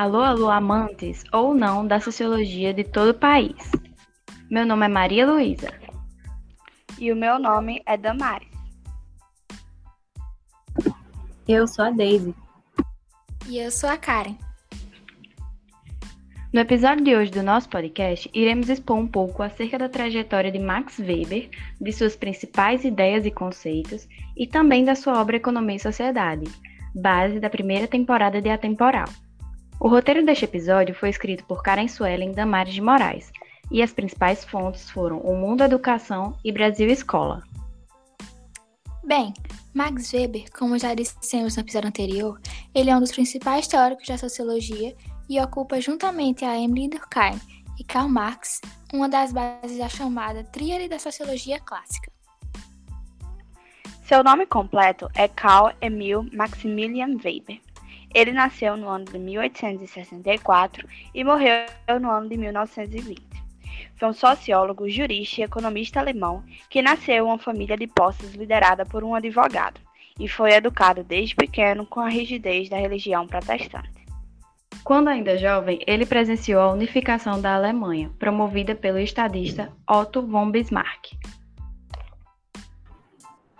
Alô, alô, amantes ou não da sociologia de todo o país. Meu nome é Maria Luísa. E o meu nome é Damares. Eu sou a Daisy. E eu sou a Karen. No episódio de hoje do nosso podcast, iremos expor um pouco acerca da trajetória de Max Weber, de suas principais ideias e conceitos, e também da sua obra Economia e Sociedade, base da primeira temporada de Atemporal. O roteiro deste episódio foi escrito por Karen Suelen Damares de Moraes, e as principais fontes foram O Mundo Educação e Brasil Escola. Bem, Max Weber, como já dissemos no episódio anterior, ele é um dos principais teóricos da sociologia e ocupa juntamente a Emily Durkheim e Karl Marx uma das bases da chamada Tríade da Sociologia Clássica. Seu nome completo é Karl Emil Maximilian Weber. Ele nasceu no ano de 1864 e morreu no ano de 1920. Foi um sociólogo, jurista e economista alemão que nasceu em uma família de posses liderada por um advogado e foi educado desde pequeno com a rigidez da religião protestante. Quando ainda jovem, ele presenciou a unificação da Alemanha, promovida pelo estadista Otto von Bismarck.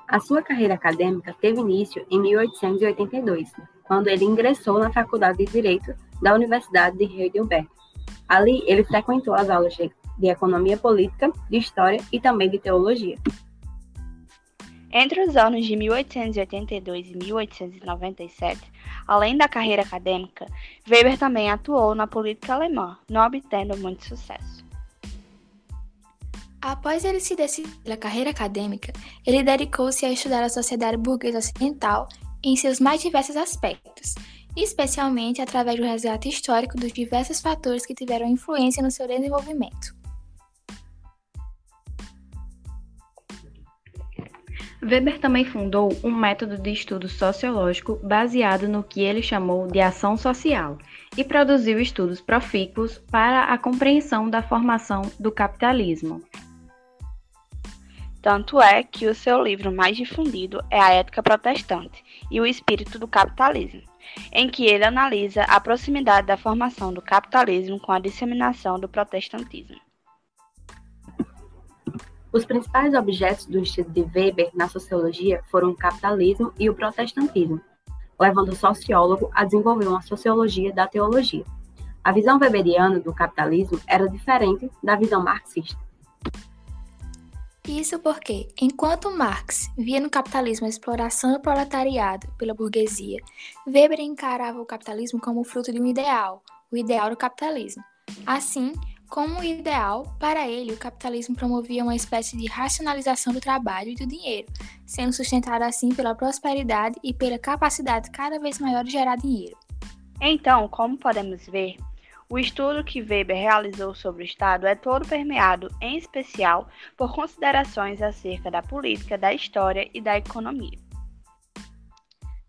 A sua carreira acadêmica teve início em 1882, quando ele ingressou na Faculdade de Direito da Universidade de Heidelberg. Ali, ele frequentou as aulas de, economia política, de história e também de teologia. Entre os anos de 1882 e 1897, além da carreira acadêmica, Weber também atuou na política alemã, não obtendo muito sucesso. Após ele se decidir pela carreira acadêmica, ele dedicou-se a estudar a sociedade burguesa ocidental em seus mais diversos aspectos, especialmente através do resgate histórico dos diversos fatores que tiveram influência no seu desenvolvimento. Weber também fundou um método de estudo sociológico baseado no que ele chamou de ação social e produziu estudos profícuos para a compreensão da formação do capitalismo. Tanto é que o seu livro mais difundido é A Ética Protestante e o Espírito do Capitalismo, em que ele analisa a proximidade da formação do capitalismo com a disseminação do protestantismo. Os principais objetos do estudo de Weber na sociologia foram o capitalismo e o protestantismo, levando o sociólogo a desenvolver uma sociologia da teologia. A visão weberiana do capitalismo era diferente da visão marxista. Isso porque, enquanto Marx via no capitalismo a exploração do proletariado pela burguesia, Weber encarava o capitalismo como fruto de um ideal, o ideal do capitalismo. Assim, como ideal, para ele, o capitalismo promovia uma espécie de racionalização do trabalho e do dinheiro, sendo sustentado assim pela prosperidade e pela capacidade cada vez maior de gerar dinheiro. Então, como podemos ver, o estudo que Weber realizou sobre o Estado é todo permeado, em especial, por considerações acerca da política, da história e da economia.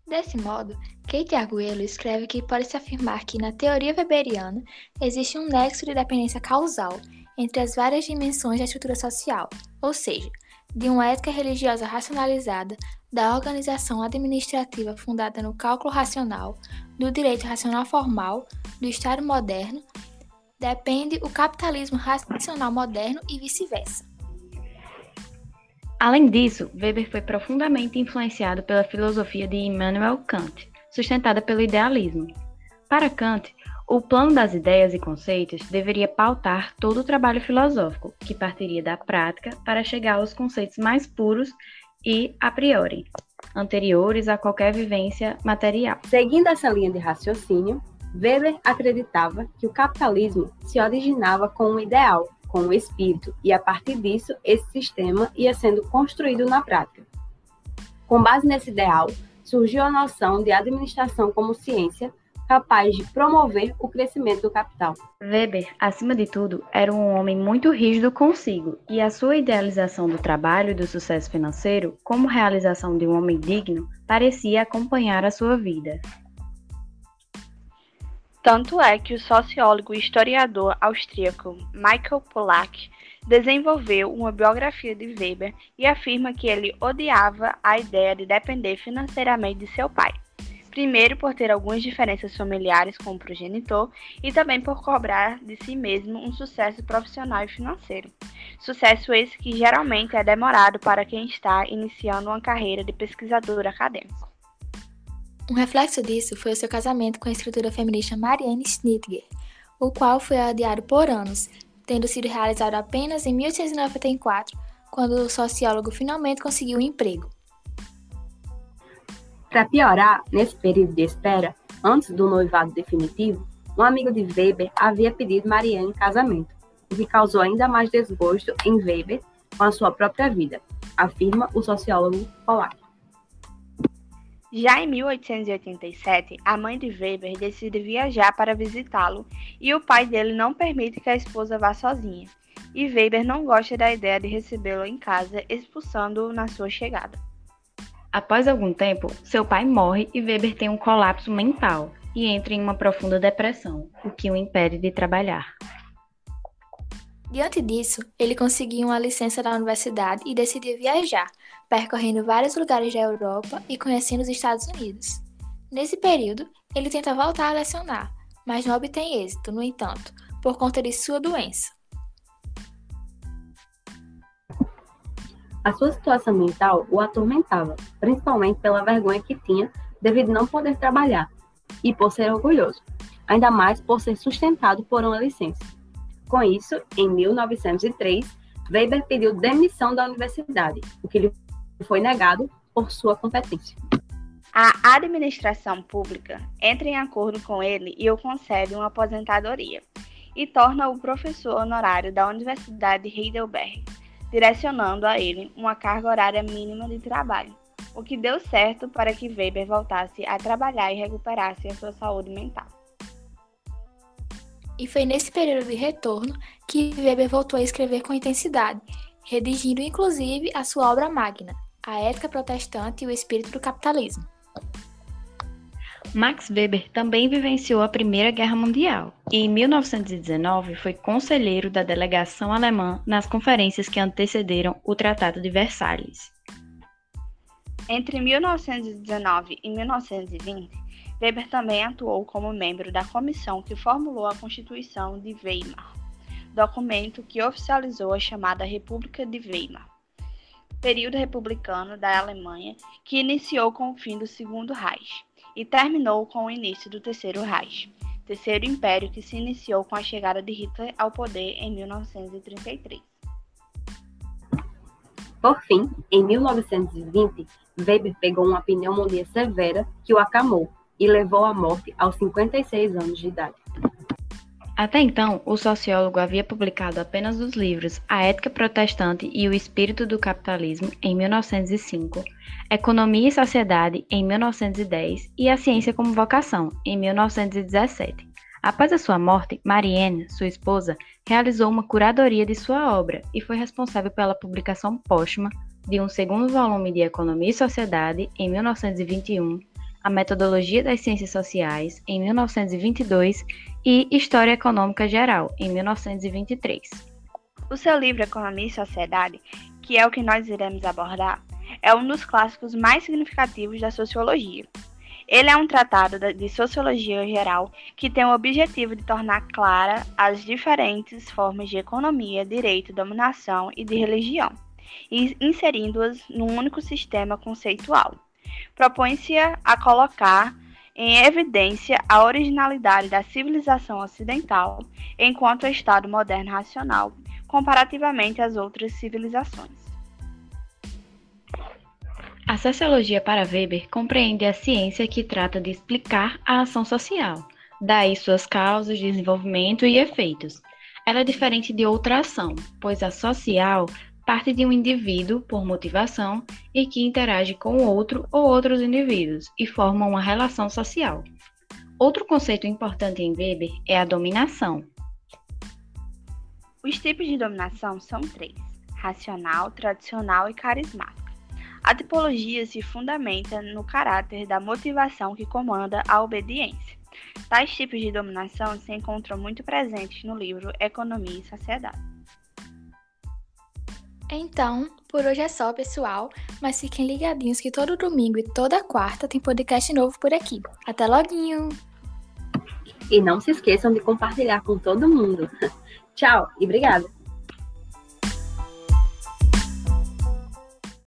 Desse modo, Kate Arguello escreve que pode-se afirmar que, na teoria weberiana, existe um nexo de dependência causal entre as várias dimensões da estrutura social, ou seja, de uma ética religiosa racionalizada, da organização administrativa fundada no cálculo racional, do direito racional formal, do Estado moderno, depende o capitalismo racional moderno e vice-versa. Além disso, Weber foi profundamente influenciado pela filosofia de Immanuel Kant, sustentada pelo idealismo. Para Kant, o plano das ideias e conceitos deveria pautar todo o trabalho filosófico, que partiria da prática para chegar aos conceitos mais puros e a priori anteriores a qualquer vivência material. Seguindo essa linha de raciocínio, Weber acreditava que o capitalismo se originava com um ideal, com um espírito, e a partir disso esse sistema ia sendo construído na prática. Com base nesse ideal, surgiu a noção de administração como ciência, capaz de promover o crescimento do capital. Weber, acima de tudo, era um homem muito rígido consigo, e a sua idealização do trabalho e do sucesso financeiro, como realização de um homem digno, parecia acompanhar a sua vida. Tanto é que o sociólogo e historiador austríaco Michael Pollack desenvolveu uma biografia de Weber e afirma que ele odiava a ideia de depender financeiramente de seu pai Primeiro, por ter algumas diferenças familiares com o progenitor e também por cobrar de si mesmo um sucesso profissional e financeiro. Sucesso esse que geralmente é demorado para quem está iniciando uma carreira de pesquisador acadêmico. Um reflexo disso foi o seu casamento com a escritora feminista Marianne Schnitger, o qual foi adiado por anos, tendo sido realizado apenas em 1894, quando o sociólogo finalmente conseguiu um emprego. Para piorar, nesse período de espera, antes do noivado definitivo, um amigo de Weber havia pedido Marianne em casamento, o que causou ainda mais desgosto em Weber com a sua própria vida, afirma o sociólogo polaco. Já em 1887, a mãe de Weber decide viajar para visitá-lo e o pai dele não permite que a esposa vá sozinha. E Weber não gosta da ideia de recebê-lo em casa, expulsando-o na sua chegada. Após algum tempo, seu pai morre e Weber tem um colapso mental e entra em uma profunda depressão, o que o impede de trabalhar. Diante disso, ele conseguiu uma licença da universidade e decidiu viajar, percorrendo vários lugares da Europa e conhecendo os Estados Unidos. Nesse período, ele tenta voltar a lecionar, mas não obtém êxito, no entanto, por conta de sua doença. A sua situação mental o atormentava, principalmente pela vergonha que tinha devido não poder trabalhar e por ser orgulhoso, ainda mais por ser sustentado por uma licença. Com isso, em 1903, Weber pediu demissão da universidade, o que lhe foi negado por sua competência. A administração pública entra em acordo com ele e o concede uma aposentadoria e torna-o professor honorário da Universidade de Heidelberg, direcionando a ele uma carga horária mínima de trabalho, o que deu certo para que Weber voltasse a trabalhar e recuperasse a sua saúde mental. E foi nesse período de retorno que Weber voltou a escrever com intensidade, redigindo inclusive a sua obra magna, A Ética Protestante e o Espírito do Capitalismo. Max Weber também vivenciou a Primeira Guerra Mundial e, em 1919, foi conselheiro da delegação alemã nas conferências que antecederam o Tratado de Versalhes. Entre 1919 e 1920, Weber também atuou como membro da comissão que formulou a Constituição de Weimar, documento que oficializou a chamada República de Weimar, período republicano da Alemanha que iniciou com o fim do Segundo Reich e terminou com o início do Terceiro Reich, terceiro império que se iniciou com a chegada de Hitler ao poder em 1933. Por fim, em 1920, Weber pegou uma pneumonia severa que o acamou e levou à morte aos 56 anos de idade. Até então, o sociólogo havia publicado apenas os livros A Ética Protestante e o Espírito do Capitalismo, em 1905, Economia e Sociedade, em 1910 e A Ciência como Vocação, em 1917. Após a sua morte, Marianne, sua esposa, realizou uma curadoria de sua obra e foi responsável pela publicação póstuma de um segundo volume de Economia e Sociedade, em 1921, a Metodologia das Ciências Sociais, em 1922, e História Econômica Geral, em 1923. O seu livro Economia e Sociedade, que é o que nós iremos abordar, é um dos clássicos mais significativos da sociologia. Ele é um tratado de sociologia geral que tem o objetivo de tornar clara as diferentes formas de economia, direito, dominação e de religião, inserindo-as num único sistema conceitual propõe-se a colocar em evidência a originalidade da civilização ocidental enquanto Estado moderno racional, comparativamente às outras civilizações. A sociologia para Weber compreende a ciência que trata de explicar a ação social, daí suas causas, desenvolvimento e efeitos. Ela é diferente de outra ação, pois a social parte de um indivíduo por motivação e que interage com outro ou outros indivíduos e forma uma relação social. Outro conceito importante em Weber é a dominação. Os tipos de dominação são três: racional, tradicional e carismática. A tipologia se fundamenta no caráter da motivação que comanda a obediência. Tais tipos de dominação se encontram muito presentes no livro Economia e Sociedade. Então, por hoje é só, pessoal, mas fiquem ligadinhos que todo domingo e toda quarta tem podcast novo por aqui. Até loguinho! E não se esqueçam de compartilhar com todo mundo. Tchau e obrigada!